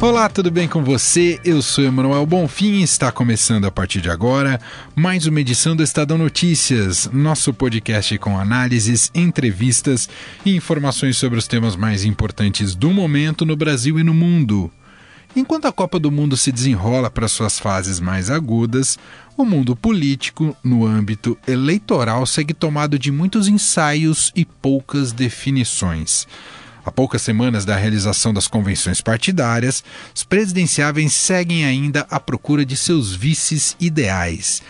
Olá, tudo bem com você? Eu sou Emanuel Bonfim e está começando a partir de agora mais uma edição do Estadão Notícias, nosso podcast com análises, entrevistas e informações sobre os temas mais importantes do momento no Brasil e no mundo. Enquanto a Copa do Mundo se desenrola para suas fases mais agudas, o mundo político, no âmbito eleitoral, segue tomado de muitos ensaios e poucas definições. Há poucas semanas da realização das convenções partidárias, os presidenciáveis seguem ainda à procura de seus vices ideais.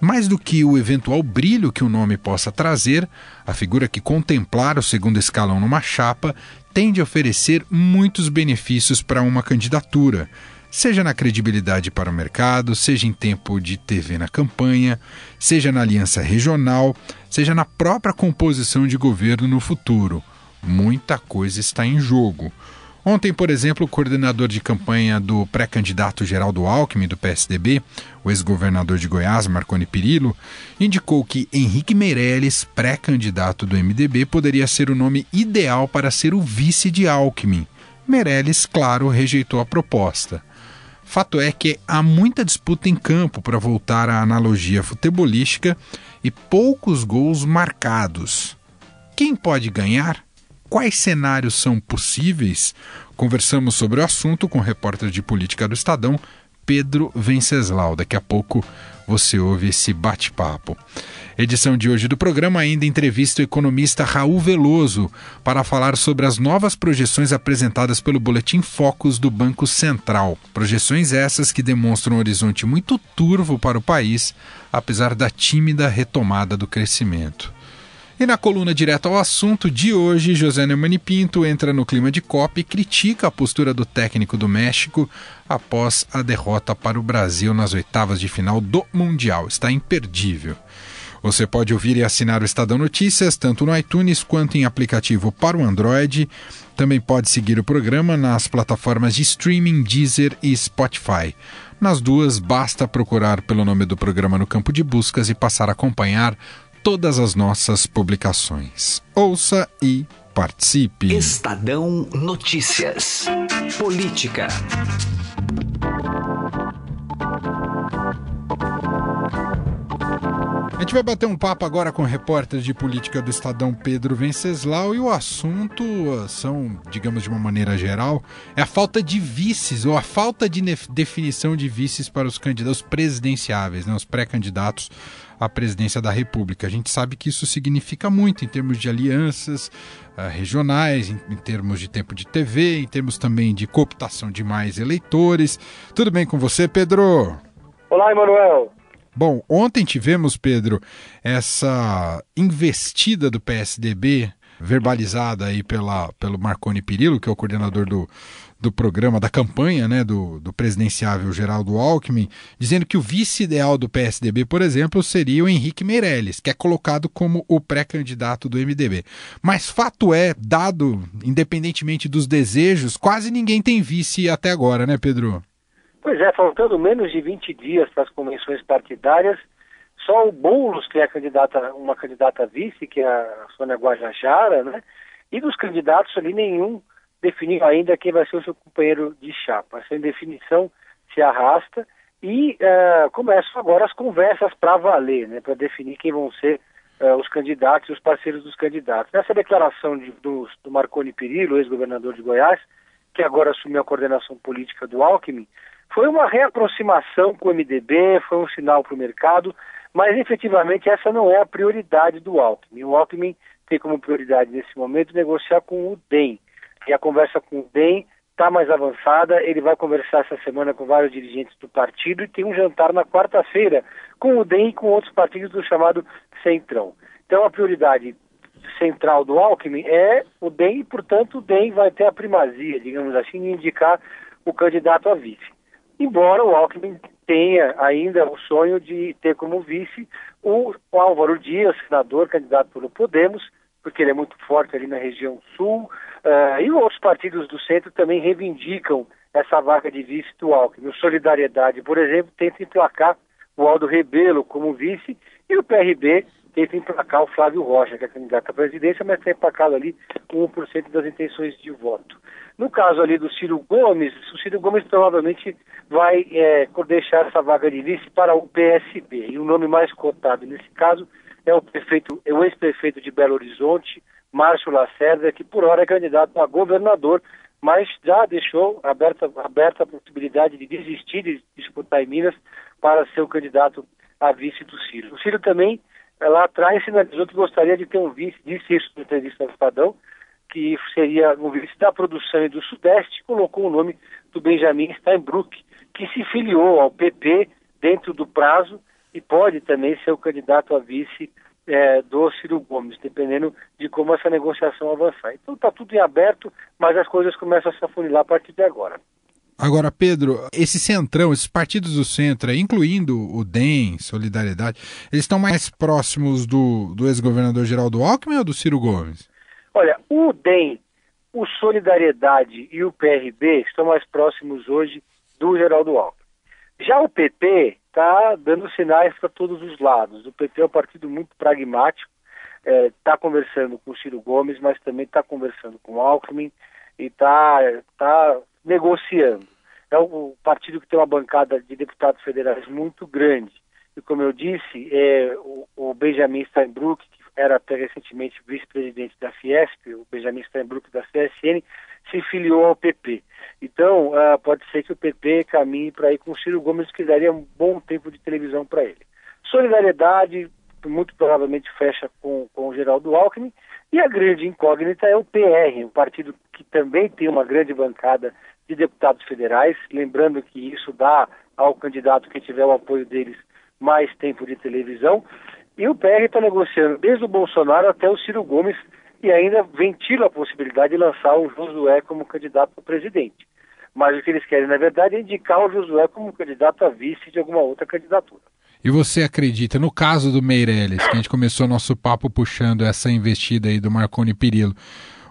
Mais do que o eventual brilho que o nome possa trazer, a figura que contemplar o segundo escalão numa chapa tende a oferecer muitos benefícios para uma candidatura, seja na credibilidade para o mercado, seja em tempo de TV na campanha, seja na aliança regional, seja na própria composição de governo no futuro muita coisa está em jogo. Ontem, por exemplo, o coordenador de campanha do pré-candidato Geraldo Alckmin, do PSDB, o ex-governador de Goiás, Marconi Perillo, indicou que Henrique Meirelles, pré-candidato do MDB, poderia ser o nome ideal para ser o vice de Alckmin. Meirelles, claro, rejeitou a proposta. Fato é que há muita disputa em campo para voltar à analogia futebolística e poucos gols marcados. Quem pode ganhar? Quais cenários são possíveis? Conversamos sobre o assunto com o repórter de política do Estadão, Pedro Venceslau. Daqui a pouco você ouve esse bate-papo. Edição de hoje do programa ainda entrevista o economista Raul Veloso para falar sobre as novas projeções apresentadas pelo Boletim Focus do Banco Central. Projeções essas que demonstram um horizonte muito turvo para o país, apesar da tímida retomada do crescimento. E na coluna direto ao assunto de hoje, José Neumani Pinto entra no clima de COP e critica a postura do técnico do México após a derrota para o Brasil nas oitavas de final do Mundial. Está imperdível. Você pode ouvir e assinar o Estadão Notícias tanto no iTunes quanto em aplicativo para o Android. Também pode seguir o programa nas plataformas de streaming Deezer e Spotify. Nas duas, basta procurar pelo nome do programa no campo de buscas e passar a acompanhar todas as nossas publicações. Ouça e participe. Estadão Notícias. Política. A gente vai bater um papo agora com o repórter de política do Estadão Pedro Venceslau e o assunto são, digamos de uma maneira geral, é a falta de vices ou a falta de definição de vices para os candidatos presidenciáveis, né, os pré-candidatos à presidência da República. A gente sabe que isso significa muito em termos de alianças uh, regionais, em, em, termos de tempo de TV, em termos também de cooptação de mais eleitores. Tudo bem com você, Pedro? Olá, Emanuel. Bom, ontem tivemos, Pedro, essa investida do PSDB verbalizada aí pela, pelo Marconi Perillo, que é o coordenador do, do programa, da campanha né, do, do presidenciável Geraldo Alckmin, dizendo que o vice ideal do PSDB, por exemplo, seria o Henrique Meirelles, que é colocado como o pré-candidato do MDB. Mas fato é, dado, independentemente dos desejos, quase ninguém tem vice até agora, né, Pedro? Pois é, faltando menos de 20 dias para as convenções partidárias, só o Boulos, que é candidata, uma candidata vice, que é a Sônia Guajajara, né? E dos candidatos ali, nenhum definiu ainda quem vai ser o seu companheiro de chapa. Essa indefinição se arrasta e uh, começam agora as conversas para valer, né? Para definir quem vão ser uh, os candidatos e os parceiros dos candidatos. Nessa declaração de, do, do Marconi Perillo, ex-governador de Goiás, que agora assumiu a coordenação política do Alckmin, foi uma reaproximação com o MDB, foi um sinal para o mercado, mas efetivamente essa não é a prioridade do Alckmin. O Alckmin tem como prioridade nesse momento negociar com o DEM. E a conversa com o DEM está mais avançada, ele vai conversar essa semana com vários dirigentes do partido e tem um jantar na quarta-feira com o DEM e com outros partidos do chamado Centrão. Então a prioridade central do Alckmin é o DEM e, portanto, o DEM vai ter a primazia, digamos assim, de indicar o candidato a vice embora o Alckmin tenha ainda o sonho de ter como vice o, Álvaro Dias, senador, candidato pelo Podemos, porque ele é muito forte ali na região sul, uh, e outros partidos do centro também reivindicam essa vaga de vice do Alckmin. O Solidariedade, por exemplo, tenta emplacar o Aldo Rebelo como vice, e o PRB tenta emplacar o Flávio Rocha, que é candidato à presidência, mas tem emplacado ali 1% das intenções de voto. No caso ali do Ciro Gomes, o Ciro Gomes provavelmente vai é, deixar essa vaga de vice para o PSB. E o nome mais cotado nesse caso é o prefeito, é o ex-prefeito de Belo Horizonte, Márcio Lacerda, que por hora é candidato a governador, mas já deixou aberta, aberta a possibilidade de desistir de disputar em Minas para ser o candidato a vice do Ciro. O Ciro também, lá atrás, sinalizou que gostaria de ter um vice, disse isso na entrevista ao Estadão, que seria o vice da produção e do Sudeste, colocou o nome do Benjamin Steinbrück, que se filiou ao PP dentro do prazo e pode também ser o candidato a vice é, do Ciro Gomes, dependendo de como essa negociação avançar. Então está tudo em aberto, mas as coisas começam a se afunilar a partir de agora. Agora, Pedro, esse centrão, esses partidos do centro, incluindo o DEM, Solidariedade, eles estão mais próximos do, do ex-governador Geraldo Alckmin ou do Ciro Gomes? Olha, o DEM, o Solidariedade e o PRB estão mais próximos hoje do Geraldo Alckmin. Já o PP está dando sinais para todos os lados. O PP é um partido muito pragmático, está é, conversando com o Ciro Gomes, mas também está conversando com o Alckmin e está tá negociando. É um partido que tem uma bancada de deputados federais muito grande. E como eu disse, é, o, o Benjamin Steinbrück, que era até recentemente vice-presidente da Fiesp, o Benjamin Steinbrück da CSN, se filiou ao PP. Então, uh, pode ser que o PP caminhe para ir com o Ciro Gomes, que daria um bom tempo de televisão para ele. Solidariedade, muito provavelmente fecha com, com o Geraldo Alckmin, e a grande incógnita é o PR, um partido que também tem uma grande bancada de deputados federais, lembrando que isso dá ao candidato que tiver o apoio deles mais tempo de televisão, e o PR está negociando desde o Bolsonaro até o Ciro Gomes e ainda ventila a possibilidade de lançar o Josué como candidato a presidente. Mas o que eles querem, na verdade, é indicar o Josué como candidato a vice de alguma outra candidatura. E você acredita, no caso do Meirelles, que a gente começou nosso papo puxando essa investida aí do Marconi Perillo,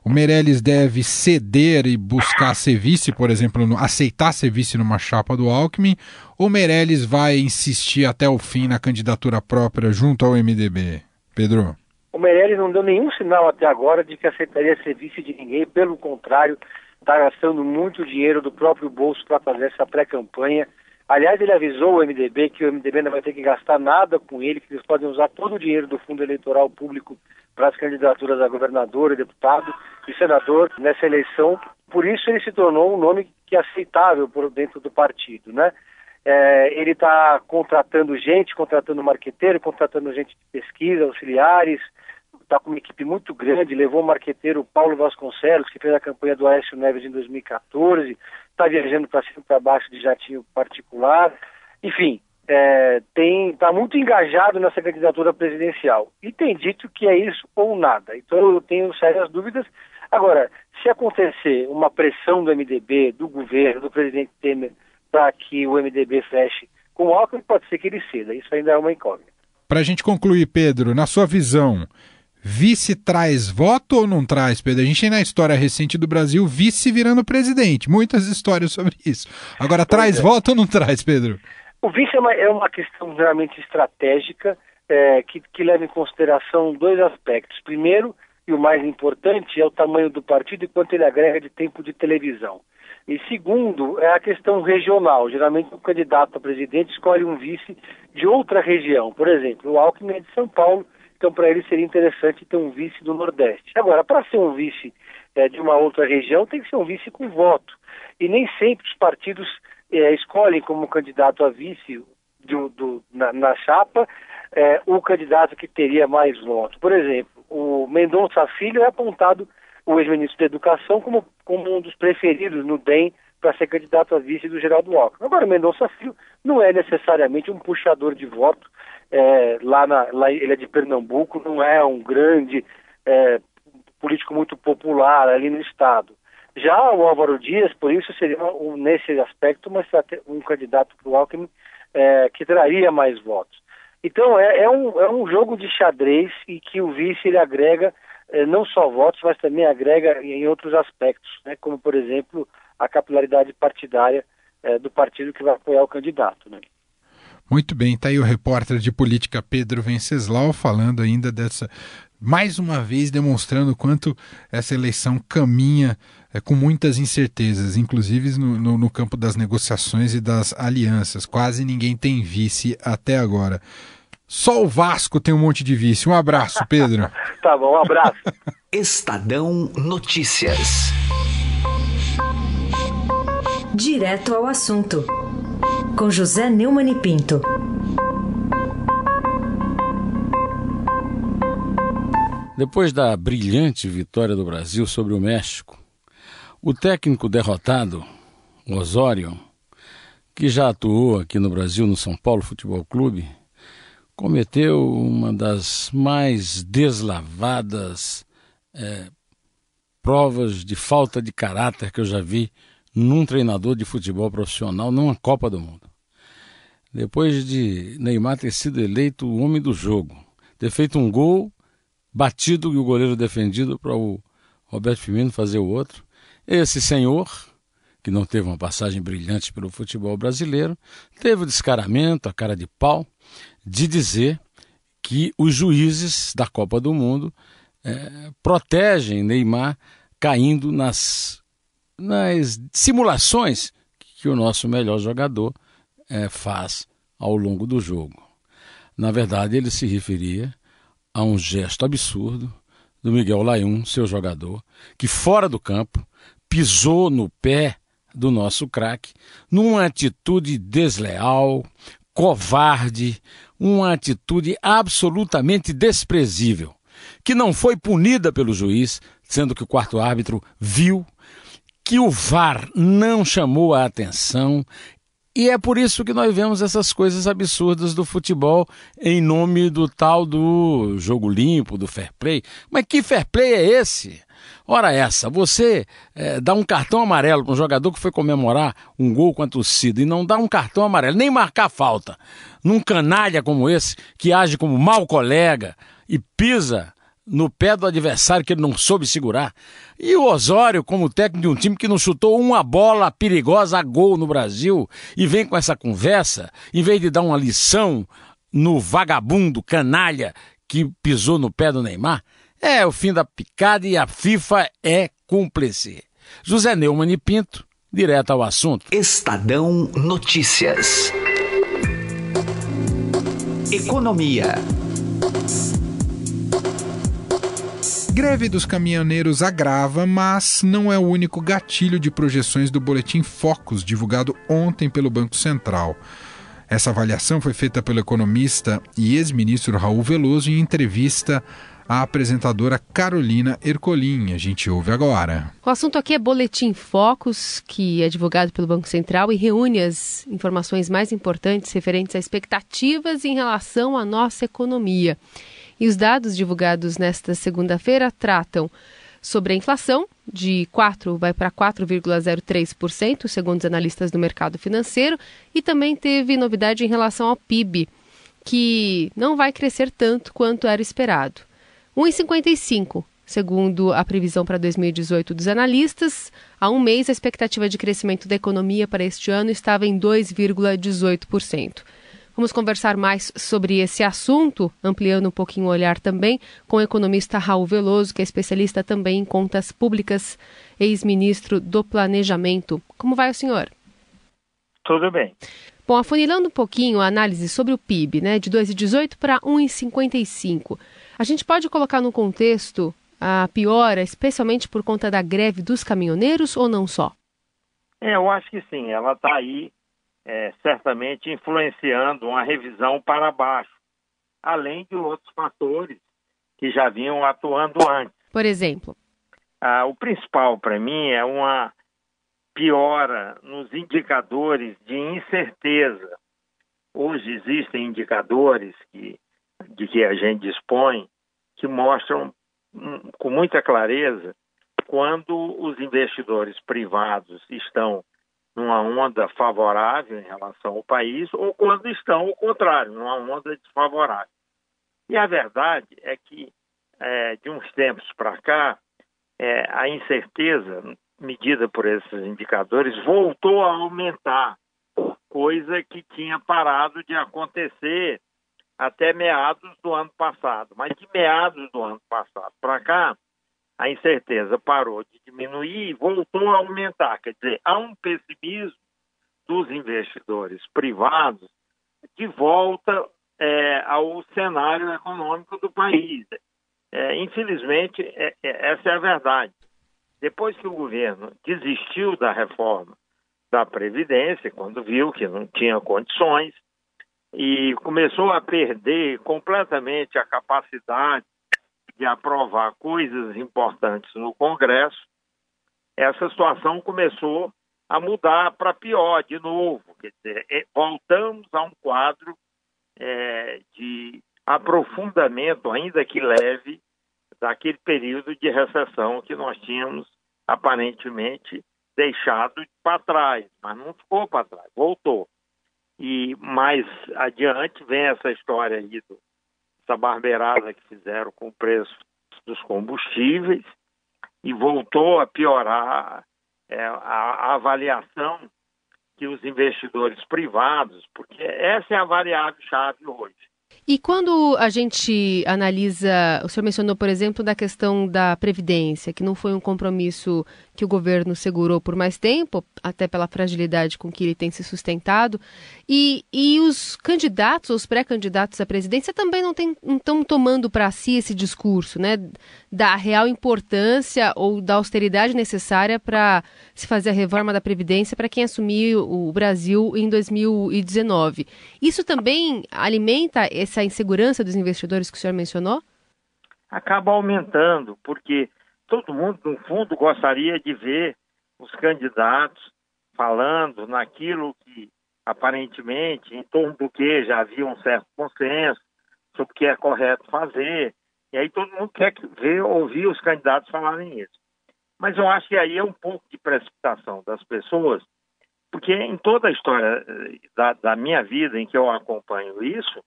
o Meirelles deve ceder e buscar ser vice, por exemplo, no, aceitar ser vice numa chapa do Alckmin, ou Meirelles vai insistir até o fim na candidatura própria junto ao MDB? Pedro? O Meirelles não deu nenhum sinal até agora de que aceitaria ser vice de ninguém, pelo contrário, está gastando muito dinheiro do próprio bolso para fazer essa pré-campanha. Aliás, ele avisou o MDB que o MDB não vai ter que gastar nada com ele, que eles podem usar todo o dinheiro do fundo eleitoral público para as candidaturas a governador e deputado e senador nessa eleição. Por isso ele se tornou um nome que é aceitável por dentro do partido, né? É, ele está contratando gente, contratando marqueteiro, contratando gente de pesquisa, auxiliares, está com uma equipe muito grande, levou o marqueteiro Paulo Vasconcelos, que fez a campanha do Aécio Neves em 2014, está viajando para cima e para baixo de jatinho particular, enfim, é, está muito engajado nessa candidatura presidencial e tem dito que é isso ou nada. Então eu tenho sérias dúvidas. Agora, se acontecer uma pressão do MDB, do governo, do presidente Temer, para que o MDB feche com o Alckmin, pode ser que ele ceda. Isso ainda é uma incógnita. Para a gente concluir, Pedro, na sua visão, vice traz voto ou não traz, Pedro? A gente tem na história recente do Brasil vice virando presidente. Muitas histórias sobre isso. Agora, pois traz é. voto ou não traz, Pedro? O vice é uma, é uma questão realmente estratégica é, que, que leva em consideração dois aspectos. Primeiro, e o mais importante, é o tamanho do partido e quanto ele agrega de tempo de televisão. E segundo, é a questão regional. Geralmente o candidato a presidente escolhe um vice de outra região. Por exemplo, o Alckmin é de São Paulo, então para ele seria interessante ter um vice do Nordeste. Agora, para ser um vice é, de uma outra região, tem que ser um vice com voto. E nem sempre os partidos é, escolhem como candidato a vice do, do, na, na, chapa é, o candidato que teria mais votos. Por exemplo, o Mendonça Filho é apontado, o ex-ministro da Educação, como, como um dos preferidos no DEM para ser candidato a vice do Geraldo Alckmin. Agora, o Mendonça Filho não é necessariamente um puxador de voto. É, lá, na, lá ele é de Pernambuco, não é um grande é, político muito popular ali no estado. Já o Álvaro Dias, por isso, seria nesse aspecto uma, um candidato para o Alckmin é, que traria mais votos. Então é, é, um, é um jogo de xadrez e que o vice ele agrega eh, não só votos, mas também agrega em outros aspectos, né, como, por exemplo, a capilaridade partidária eh, do partido que vai apoiar o candidato. Né. Muito bem, está aí o repórter de política Pedro Venceslau falando ainda dessa, mais uma vez demonstrando quanto essa eleição caminha é, com muitas incertezas, inclusive no, no, no campo das negociações e das alianças. Quase ninguém tem vice até agora. Só o Vasco tem um monte de vice. Um abraço, Pedro. tá bom, um abraço. Estadão Notícias. Direto ao assunto com José Neumann e Pinto. Depois da brilhante vitória do Brasil sobre o México, o técnico derrotado, Osório, que já atuou aqui no Brasil no São Paulo Futebol Clube, cometeu uma das mais deslavadas é, provas de falta de caráter que eu já vi num treinador de futebol profissional numa Copa do Mundo. Depois de Neymar ter sido eleito o homem do jogo, ter feito um gol batido e o goleiro defendido para o Roberto Firmino fazer o outro, esse senhor, que não teve uma passagem brilhante pelo futebol brasileiro, teve o descaramento, a cara de pau, de dizer que os juízes da Copa do Mundo é, protegem Neymar caindo nas nas simulações que o nosso melhor jogador é, faz ao longo do jogo. Na verdade, ele se referia a um gesto absurdo do Miguel Layun, seu jogador, que fora do campo pisou no pé do nosso craque numa atitude desleal, covarde, uma atitude absolutamente desprezível, que não foi punida pelo juiz, sendo que o quarto árbitro viu que o VAR não chamou a atenção e é por isso que nós vemos essas coisas absurdas do futebol em nome do tal do jogo limpo, do fair play. Mas que fair play é esse? Ora essa, você é, dá um cartão amarelo para um jogador que foi comemorar um gol com a torcida e não dá um cartão amarelo, nem marcar falta, num canalha como esse, que age como mau colega e pisa no pé do adversário que ele não soube segurar. E o Osório, como técnico de um time que não chutou uma bola perigosa a gol no Brasil e vem com essa conversa, em vez de dar uma lição no vagabundo canalha que pisou no pé do Neymar, é o fim da picada e a FIFA é cúmplice. José Neumann e Pinto, direto ao assunto. Estadão Notícias. Economia. Greve dos caminhoneiros agrava, mas não é o único gatilho de projeções do boletim Focus, divulgado ontem pelo Banco Central. Essa avaliação foi feita pelo economista e ex-ministro Raul Veloso em entrevista à apresentadora Carolina Ercolim. A gente ouve agora. O assunto aqui é Boletim Focus, que é divulgado pelo Banco Central e reúne as informações mais importantes referentes a expectativas em relação à nossa economia. E os dados divulgados nesta segunda-feira tratam sobre a inflação, de 4 vai para 4,03%, segundo os analistas do mercado financeiro, e também teve novidade em relação ao PIB, que não vai crescer tanto quanto era esperado. 1,55%. Segundo a previsão para 2018 dos analistas, há um mês a expectativa de crescimento da economia para este ano estava em 2,18%. Vamos conversar mais sobre esse assunto, ampliando um pouquinho o olhar também, com o economista Raul Veloso, que é especialista também em contas públicas, ex-ministro do Planejamento. Como vai o senhor? Tudo bem. Bom, afunilando um pouquinho a análise sobre o PIB, né, de 2,18 para 1,55, a gente pode colocar no contexto a piora, especialmente por conta da greve dos caminhoneiros ou não só? É, eu acho que sim, ela está aí é, certamente influenciando uma revisão para baixo, além de outros fatores que já vinham atuando antes. Por exemplo? Ah, o principal para mim é uma piora nos indicadores de incerteza. Hoje existem indicadores que, de que a gente dispõe que mostram hum, com muita clareza quando os investidores privados estão numa onda favorável em relação ao país ou quando estão ao contrário, numa onda desfavorável. E a verdade é que é, de uns tempos para cá, é, a incerteza medida por esses indicadores voltou a aumentar, coisa que tinha parado de acontecer até meados do ano passado. Mas de meados do ano passado para cá, a incerteza parou de diminuir e voltou a aumentar. Quer dizer, há um pessimismo dos investidores privados de volta é, ao cenário econômico do país. É, infelizmente, é, é, essa é a verdade. Depois que o governo desistiu da reforma da Previdência, quando viu que não tinha condições, e começou a perder completamente a capacidade de aprovar coisas importantes no Congresso, essa situação começou a mudar para pior de novo. Quer dizer, é, voltamos a um quadro é, de aprofundamento, ainda que leve, daquele período de recessão que nós tínhamos aparentemente deixado para trás, mas não ficou para trás, voltou. E mais adiante vem essa história aí, do, essa barbeirada que fizeram com o preço dos combustíveis e voltou a piorar é, a, a avaliação que os investidores privados, porque essa é a variável chave hoje. E quando a gente analisa, o senhor mencionou, por exemplo, da questão da Previdência, que não foi um compromisso que o governo segurou por mais tempo, até pela fragilidade com que ele tem se sustentado, e, e os candidatos, os pré-candidatos à presidência também não estão tomando para si esse discurso, né, da real importância ou da austeridade necessária para se fazer a reforma da Previdência para quem assumir o Brasil em 2019. Isso também alimenta essa insegurança dos investidores que o senhor mencionou? Acaba aumentando, porque todo mundo, no fundo, gostaria de ver os candidatos falando naquilo que aparentemente, em torno do que já havia um certo consenso sobre o que é correto fazer. E aí todo mundo quer ver, ouvir os candidatos falarem isso. Mas eu acho que aí é um pouco de precipitação das pessoas, porque em toda a história eh, da, da minha vida em que eu acompanho isso,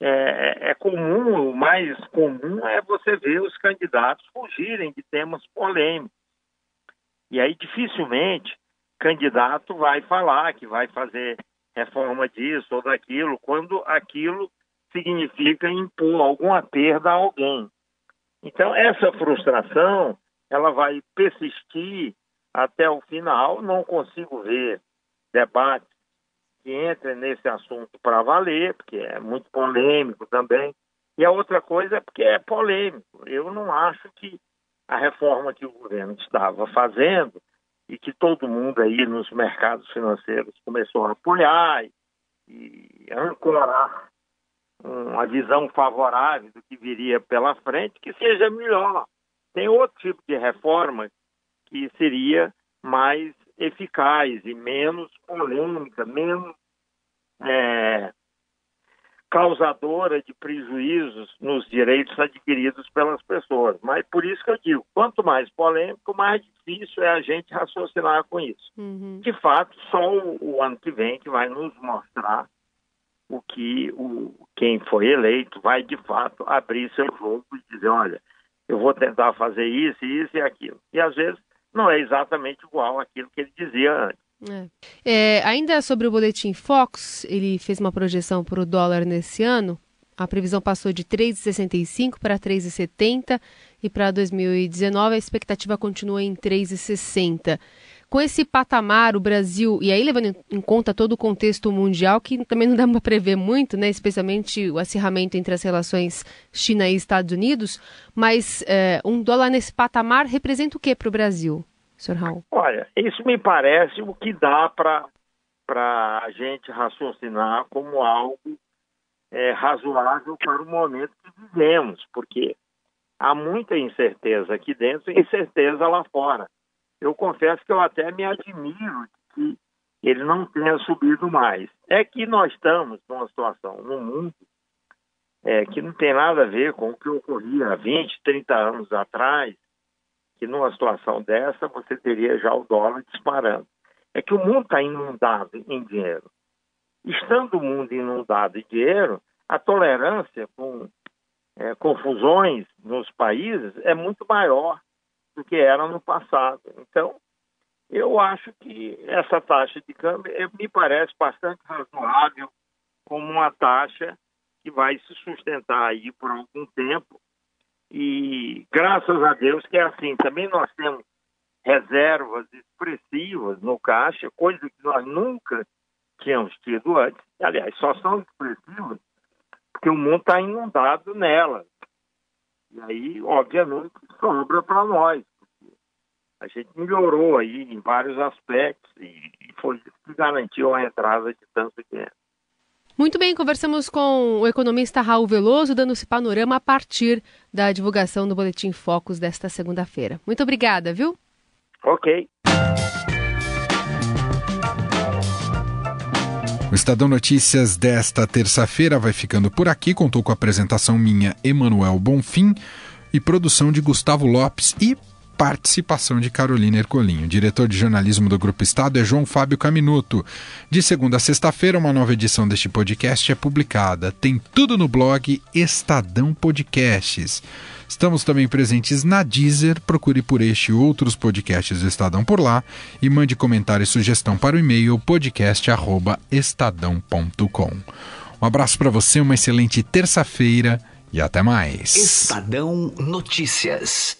é, é, comum, o mais comum é você ver os candidatos fugirem de temas polêmicos. E aí dificilmente candidato vai falar que vai fazer reforma disso ou daquilo, quando aquilo significa impor alguma perda a alguém. Então, essa frustração, ela vai persistir até o final. Não consigo ver debate que entre nesse assunto para valer, porque é muito polêmico também. E a outra coisa é porque é polêmico. Eu não acho que a reforma que o governo estava fazendo e que todo mundo aí nos mercados financeiros começou a apoiar e, e ancorar uma visão favorável do que viria pela frente, que seja melhor. Tem outro tipo de reforma que seria mais eficaz e menos polêmica, menos é, causadora de prejuízos nos direitos adquiridos pelas pessoas. Mas por isso que eu digo, quanto mais polêmico, mais difícil é a gente raciocinar com isso. Uhum. De fato, só o, o, ano que vem que vai nos mostrar o que o, quem foi eleito vai de fato abrir seu jogo e dizer, olha, eu vou tentar fazer isso, isso e aquilo. E às vezes não é exatamente igual àquilo que ele dizia antes. É. É, ainda sobre o boletim Fox, ele fez uma projeção para o dólar nesse ano. A previsão passou de 3,65 para 3,70 e para 2019 a expectativa continua em 3,60. Com esse patamar, o Brasil, e aí levando em conta todo o contexto mundial, que também não dá para prever muito, né, especialmente o acirramento entre as relações China e Estados Unidos, mas é, um dólar nesse patamar representa o que para o Brasil? Sr. Raul? Olha, isso me parece o que dá para a gente raciocinar como algo é, razoável para o momento que vivemos, porque há muita incerteza aqui dentro e incerteza lá fora. Eu confesso que eu até me admiro que ele não tenha subido mais. É que nós estamos numa situação no mundo é, que não tem nada a ver com o que ocorria há 20, 30 anos atrás, que numa situação dessa você teria já o dólar disparando. É que o mundo está inundado em dinheiro. Estando o mundo inundado em dinheiro, a tolerância com é, confusões nos países é muito maior do que era no passado. Então, eu acho que essa taxa de câmbio me parece bastante razoável como uma taxa que vai se sustentar aí por algum tempo. E graças a Deus que é assim. Também nós temos reservas expressivas no caixa, coisa que nós nunca tínhamos tido antes. Aliás, só são expressivas porque o mundo está inundado nelas. E aí, obviamente, sobra para nós. A gente melhorou aí em vários aspectos e foi isso que garantiu a entrada de tanto dinheiro. Muito bem, conversamos com o economista Raul Veloso, dando esse panorama a partir da divulgação do Boletim Focus desta segunda-feira. Muito obrigada, viu? Ok. O Estadão Notícias desta terça-feira vai ficando por aqui. Contou com a apresentação minha, Emanuel Bonfim, e produção de Gustavo Lopes e participação de Carolina Ercolinho. Diretor de jornalismo do Grupo Estado é João Fábio Caminuto. De segunda a sexta-feira, uma nova edição deste podcast é publicada. Tem tudo no blog Estadão Podcasts. Estamos também presentes na Deezer. Procure por este e outros podcasts do Estadão por lá e mande comentário e sugestão para o e-mail podcast@estadão.com. Um abraço para você, uma excelente terça-feira e até mais. Estadão Notícias.